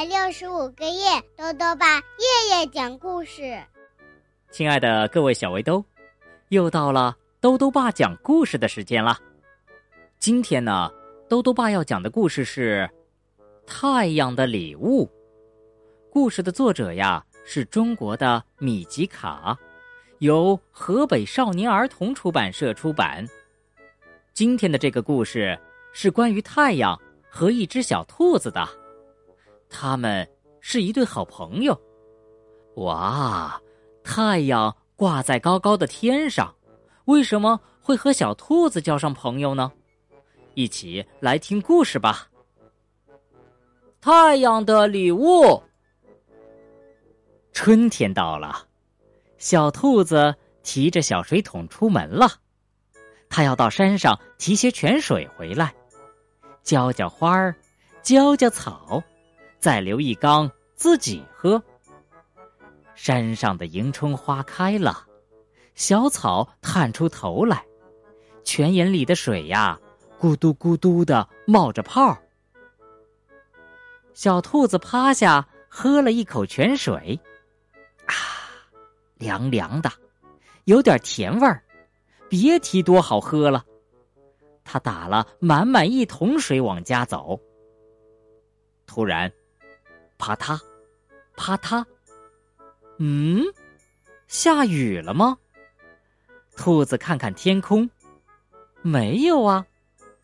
百六十五个夜，豆豆爸夜夜讲故事。亲爱的各位小围兜，又到了兜兜爸讲故事的时间了。今天呢，兜兜爸要讲的故事是《太阳的礼物》。故事的作者呀是中国的米吉卡，由河北少年儿童出版社出版。今天的这个故事是关于太阳和一只小兔子的。他们是一对好朋友。哇，太阳挂在高高的天上，为什么会和小兔子交上朋友呢？一起来听故事吧。太阳的礼物。春天到了，小兔子提着小水桶出门了。它要到山上提些泉水回来，浇浇花儿，浇浇草。再留一缸自己喝。山上的迎春花开了，小草探出头来，泉眼里的水呀，咕嘟咕嘟的冒着泡。小兔子趴下喝了一口泉水，啊，凉凉的，有点甜味儿，别提多好喝了。他打了满满一桶水往家走，突然。啪嗒，啪嗒，嗯，下雨了吗？兔子看看天空，没有啊，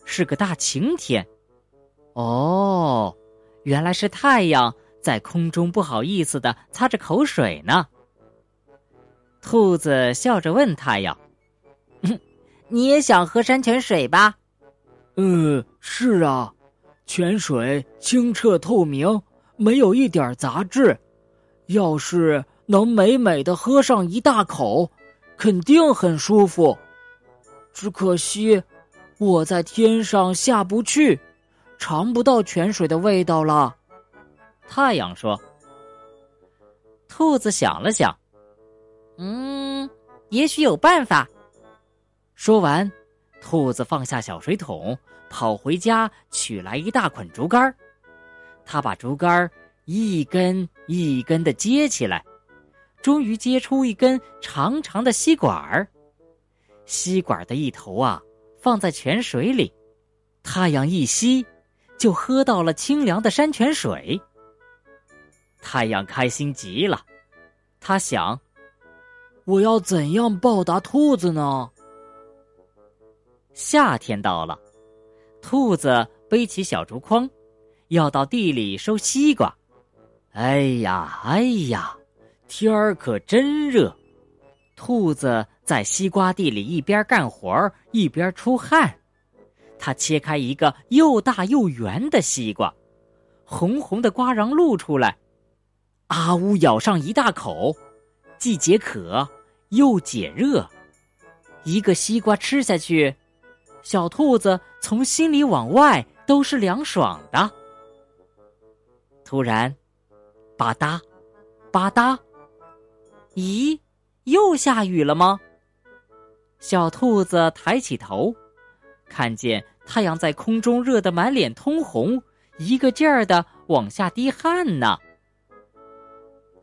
是个大晴天。哦，原来是太阳在空中不好意思的擦着口水呢。兔子笑着问太阳：“ 你也想喝山泉水吧？”“嗯，是啊，泉水清澈透明。”没有一点杂质，要是能美美的喝上一大口，肯定很舒服。只可惜我在天上下不去，尝不到泉水的味道了。太阳说：“兔子想了想，嗯，也许有办法。”说完，兔子放下小水桶，跑回家取来一大捆竹竿。他把竹竿一根一根的接起来，终于接出一根长长的吸管儿。吸管的一头啊，放在泉水里，太阳一吸，就喝到了清凉的山泉水。太阳开心极了，他想：我要怎样报答兔子呢？夏天到了，兔子背起小竹筐。要到地里收西瓜，哎呀哎呀，天儿可真热！兔子在西瓜地里一边干活一边出汗。它切开一个又大又圆的西瓜，红红的瓜瓤露出来，啊呜，咬上一大口，既解渴又解热。一个西瓜吃下去，小兔子从心里往外都是凉爽的。突然，吧嗒，吧嗒，咦，又下雨了吗？小兔子抬起头，看见太阳在空中热得满脸通红，一个劲儿的往下滴汗呢。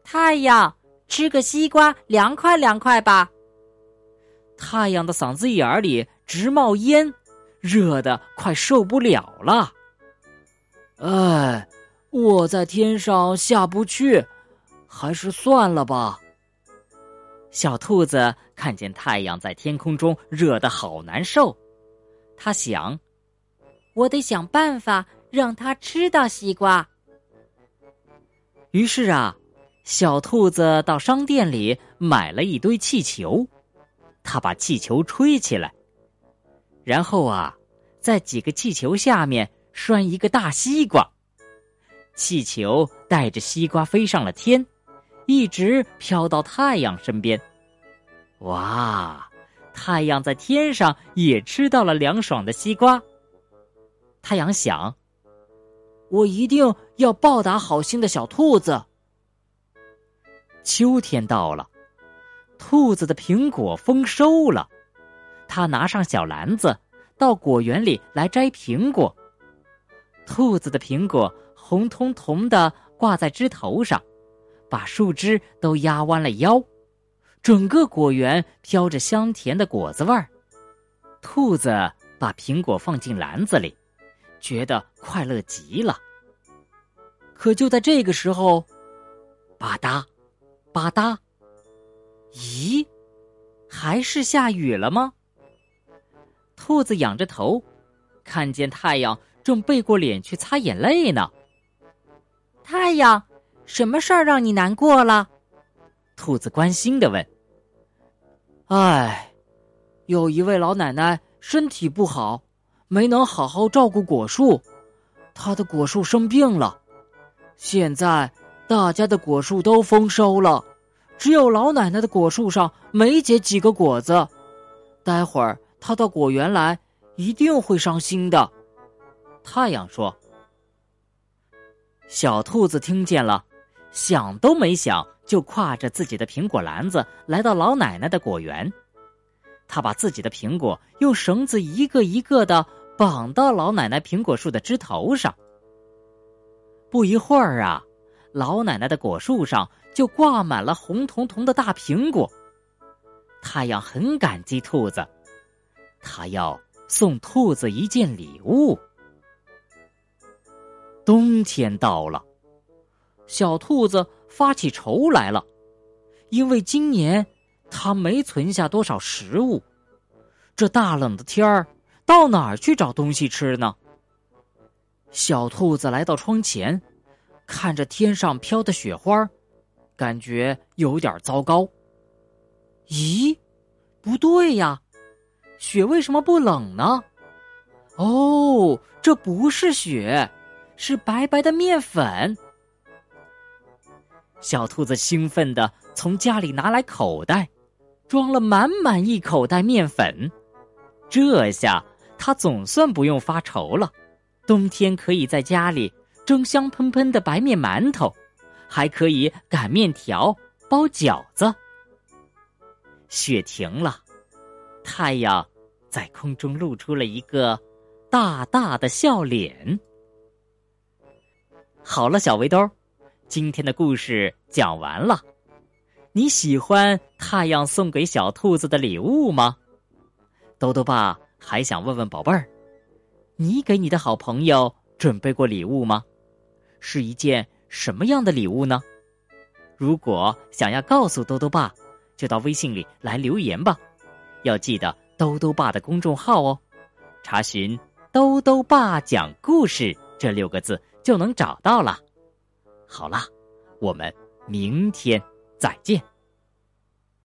太阳，吃个西瓜，凉快凉快吧。太阳的嗓子眼儿里直冒烟，热的快受不了了。哎。我在天上下不去，还是算了吧。小兔子看见太阳在天空中热得好难受，它想：我得想办法让它吃到西瓜。于是啊，小兔子到商店里买了一堆气球，它把气球吹起来，然后啊，在几个气球下面拴一个大西瓜。气球带着西瓜飞上了天，一直飘到太阳身边。哇！太阳在天上也吃到了凉爽的西瓜。太阳想：我一定要报答好心的小兔子。秋天到了，兔子的苹果丰收了，它拿上小篮子到果园里来摘苹果。兔子的苹果。红彤彤的，挂在枝头上，把树枝都压弯了腰，整个果园飘着香甜的果子味儿。兔子把苹果放进篮子里，觉得快乐极了。可就在这个时候，吧嗒，吧嗒，咦，还是下雨了吗？兔子仰着头，看见太阳正背过脸去擦眼泪呢。太阳，什么事儿让你难过了？兔子关心的问。唉，有一位老奶奶身体不好，没能好好照顾果树，她的果树生病了。现在大家的果树都丰收了，只有老奶奶的果树上没结几个果子。待会儿她到果园来，一定会伤心的。太阳说。小兔子听见了，想都没想，就挎着自己的苹果篮子来到老奶奶的果园。他把自己的苹果用绳子一个一个的绑到老奶奶苹果树的枝头上。不一会儿啊，老奶奶的果树上就挂满了红彤彤的大苹果。太阳很感激兔子，他要送兔子一件礼物。冬天到了，小兔子发起愁来了，因为今年它没存下多少食物。这大冷的天儿，到哪儿去找东西吃呢？小兔子来到窗前，看着天上飘的雪花，感觉有点糟糕。咦，不对呀，雪为什么不冷呢？哦，这不是雪。是白白的面粉。小兔子兴奋的从家里拿来口袋，装了满满一口袋面粉。这下它总算不用发愁了，冬天可以在家里蒸香喷喷的白面馒头，还可以擀面条、包饺子。雪停了，太阳在空中露出了一个大大的笑脸。好了，小围兜，今天的故事讲完了。你喜欢太阳送给小兔子的礼物吗？兜兜爸还想问问宝贝儿，你给你的好朋友准备过礼物吗？是一件什么样的礼物呢？如果想要告诉兜兜爸，就到微信里来留言吧。要记得兜兜爸的公众号哦，查询“兜兜爸讲故事”这六个字。就能找到了。好了，我们明天再见。